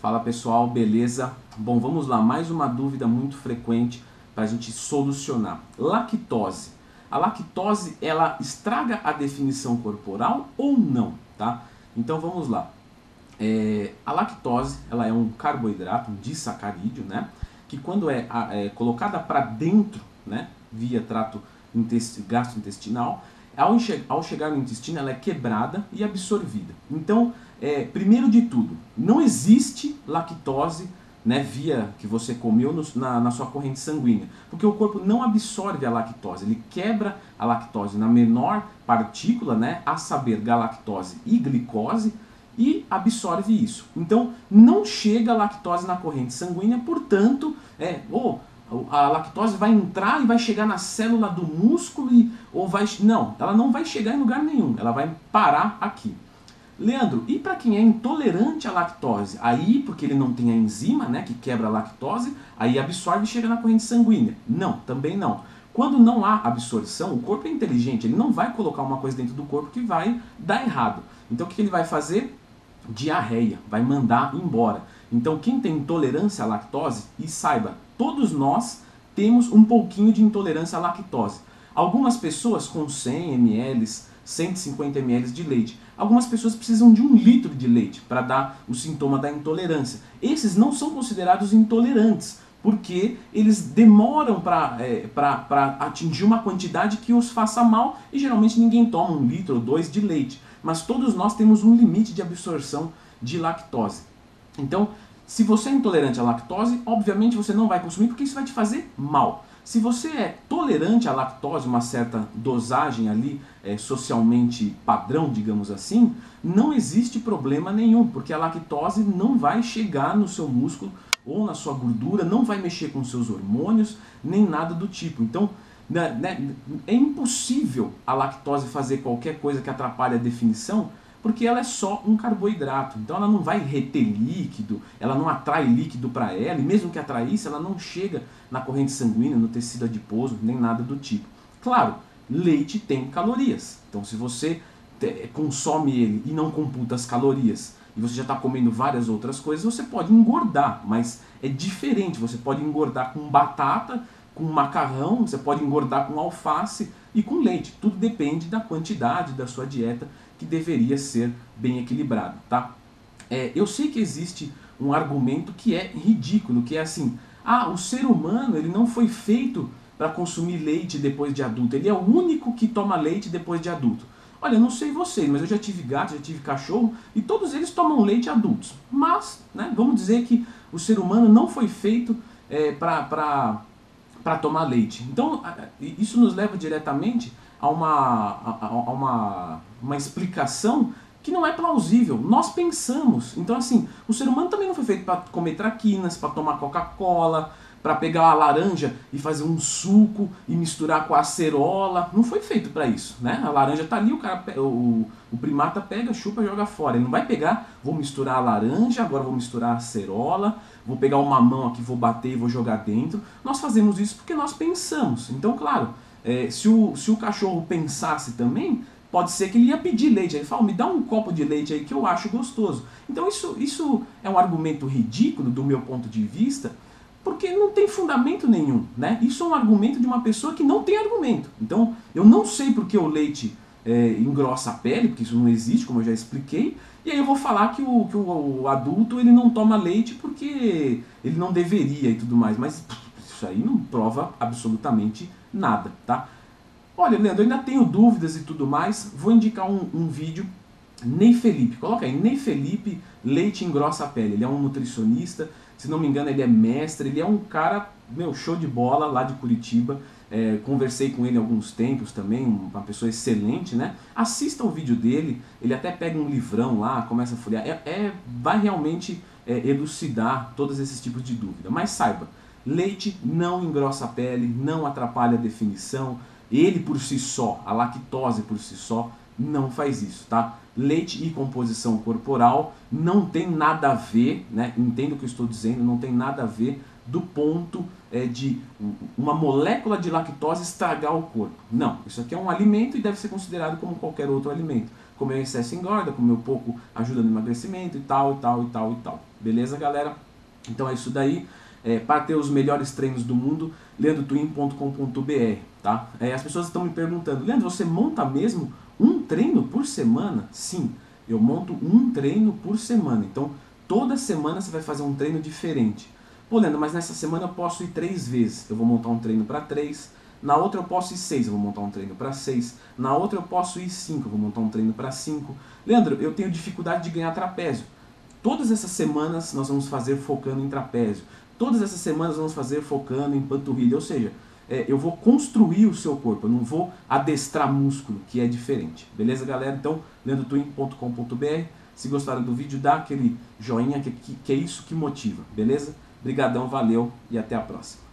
Fala pessoal, beleza? Bom, vamos lá, mais uma dúvida muito frequente para a gente solucionar. Lactose. A lactose, ela estraga a definição corporal ou não, tá? Então vamos lá. É, a lactose, ela é um carboidrato, um disacarídeo, né? Que quando é, é colocada para dentro, né? Via trato gastrointestinal, ao, ao chegar no intestino, ela é quebrada e absorvida. Então, é, primeiro de tudo, não existe lactose né, via que você comeu no, na, na sua corrente sanguínea, porque o corpo não absorve a lactose, ele quebra a lactose na menor partícula, né, a saber, galactose e glicose, e absorve isso. Então, não chega a lactose na corrente sanguínea, portanto, é, ou a lactose vai entrar e vai chegar na célula do músculo e ou vai não, ela não vai chegar em lugar nenhum, ela vai parar aqui. Leandro, e para quem é intolerante à lactose? Aí, porque ele não tem a enzima, né, que quebra a lactose, aí absorve e chega na corrente sanguínea. Não, também não. Quando não há absorção, o corpo é inteligente, ele não vai colocar uma coisa dentro do corpo que vai dar errado. Então o que ele vai fazer? Diarreia, vai mandar embora. Então quem tem intolerância à lactose, e saiba, todos nós temos um pouquinho de intolerância à lactose. Algumas pessoas com 100 ml, 150 ml de leite. Algumas pessoas precisam de um litro de leite para dar o sintoma da intolerância. Esses não são considerados intolerantes, porque eles demoram para é, atingir uma quantidade que os faça mal e geralmente ninguém toma um litro ou dois de leite. Mas todos nós temos um limite de absorção de lactose. Então, se você é intolerante à lactose, obviamente você não vai consumir porque isso vai te fazer mal. Se você é tolerante à lactose, uma certa dosagem ali é, socialmente padrão, digamos assim, não existe problema nenhum, porque a lactose não vai chegar no seu músculo ou na sua gordura, não vai mexer com seus hormônios, nem nada do tipo. Então, né, né, é impossível a lactose fazer qualquer coisa que atrapalhe a definição, porque ela é só um carboidrato. Então ela não vai reter líquido, ela não atrai líquido para ela, e mesmo que atraísse, ela não chega na corrente sanguínea, no tecido adiposo, nem nada do tipo. Claro, leite tem calorias. Então se você consome ele e não computa as calorias, e você já está comendo várias outras coisas, você pode engordar, mas é diferente. Você pode engordar com batata, com macarrão, você pode engordar com alface e com leite. Tudo depende da quantidade da sua dieta que deveria ser bem equilibrado, tá? É, eu sei que existe um argumento que é ridículo, que é assim, ah, o ser humano ele não foi feito para consumir leite depois de adulto, ele é o único que toma leite depois de adulto. Olha, não sei vocês, mas eu já tive gato, já tive cachorro e todos eles tomam leite adultos. Mas, né, vamos dizer que o ser humano não foi feito é, para tomar leite. Então, isso nos leva diretamente a uma, a, a uma, uma explicação que não é plausível. Nós pensamos. Então, assim, o ser humano também não foi feito para comer traquinas, para tomar Coca-Cola, para pegar uma laranja e fazer um suco e misturar com a acerola. Não foi feito para isso, né? A laranja tá ali, o cara, o, o primata pega, chupa, joga fora. Ele não vai pegar, vou misturar a laranja, agora vou misturar a acerola, vou pegar o mamão aqui, vou bater e vou jogar dentro. Nós fazemos isso porque nós pensamos. Então, claro, é, se, o, se o cachorro pensasse também, pode ser que ele ia pedir leite. Ele fala, me dá um copo de leite aí que eu acho gostoso. Então isso, isso é um argumento ridículo do meu ponto de vista, porque não tem fundamento nenhum. Né? Isso é um argumento de uma pessoa que não tem argumento. Então eu não sei porque o leite é, engrossa a pele, porque isso não existe, como eu já expliquei, e aí eu vou falar que o, que o, adulto ele não toma leite porque ele não deveria e tudo mais. Mas isso aí não prova absolutamente nada, tá? Olha, Leandro, ainda tenho dúvidas e tudo mais. Vou indicar um, um vídeo. Ney Felipe, coloca aí, Ney Felipe, leite engrossa a pele. Ele é um nutricionista, se não me engano, ele é mestre, ele é um cara, meu, show de bola lá de Curitiba. É, conversei com ele alguns tempos também, uma pessoa excelente, né? Assista o vídeo dele, ele até pega um livrão lá, começa a folhear. É, é vai realmente é, elucidar todos esses tipos de dúvida. Mas saiba, Leite não engrossa a pele, não atrapalha a definição. Ele por si só, a lactose por si só, não faz isso, tá? Leite e composição corporal não tem nada a ver, né? Entendo o que eu estou dizendo, não tem nada a ver do ponto é, de uma molécula de lactose estragar o corpo. Não, isso aqui é um alimento e deve ser considerado como qualquer outro alimento. Comer em excesso engorda, comer pouco ajuda no emagrecimento e tal, e tal, e tal, e tal. Beleza, galera? Então é isso daí. É, para ter os melhores treinos do mundo, leandrotwin.com.br, tá? É, as pessoas estão me perguntando, Leandro, você monta mesmo um treino por semana? Sim, eu monto um treino por semana. Então, toda semana você vai fazer um treino diferente. Pô, Leandro, mas nessa semana eu posso ir três vezes. Eu vou montar um treino para três. Na outra eu posso ir seis, eu vou montar um treino para seis. Na outra eu posso ir cinco, eu vou montar um treino para cinco. Leandro, eu tenho dificuldade de ganhar trapézio. Todas essas semanas nós vamos fazer focando em trapézio. Todas essas semanas vamos fazer focando em panturrilha. Ou seja, é, eu vou construir o seu corpo, eu não vou adestrar músculo, que é diferente. Beleza, galera? Então, leandrotwin.com.br. Se gostaram do vídeo, dá aquele joinha, que, que, que é isso que motiva, beleza? Obrigadão, valeu e até a próxima.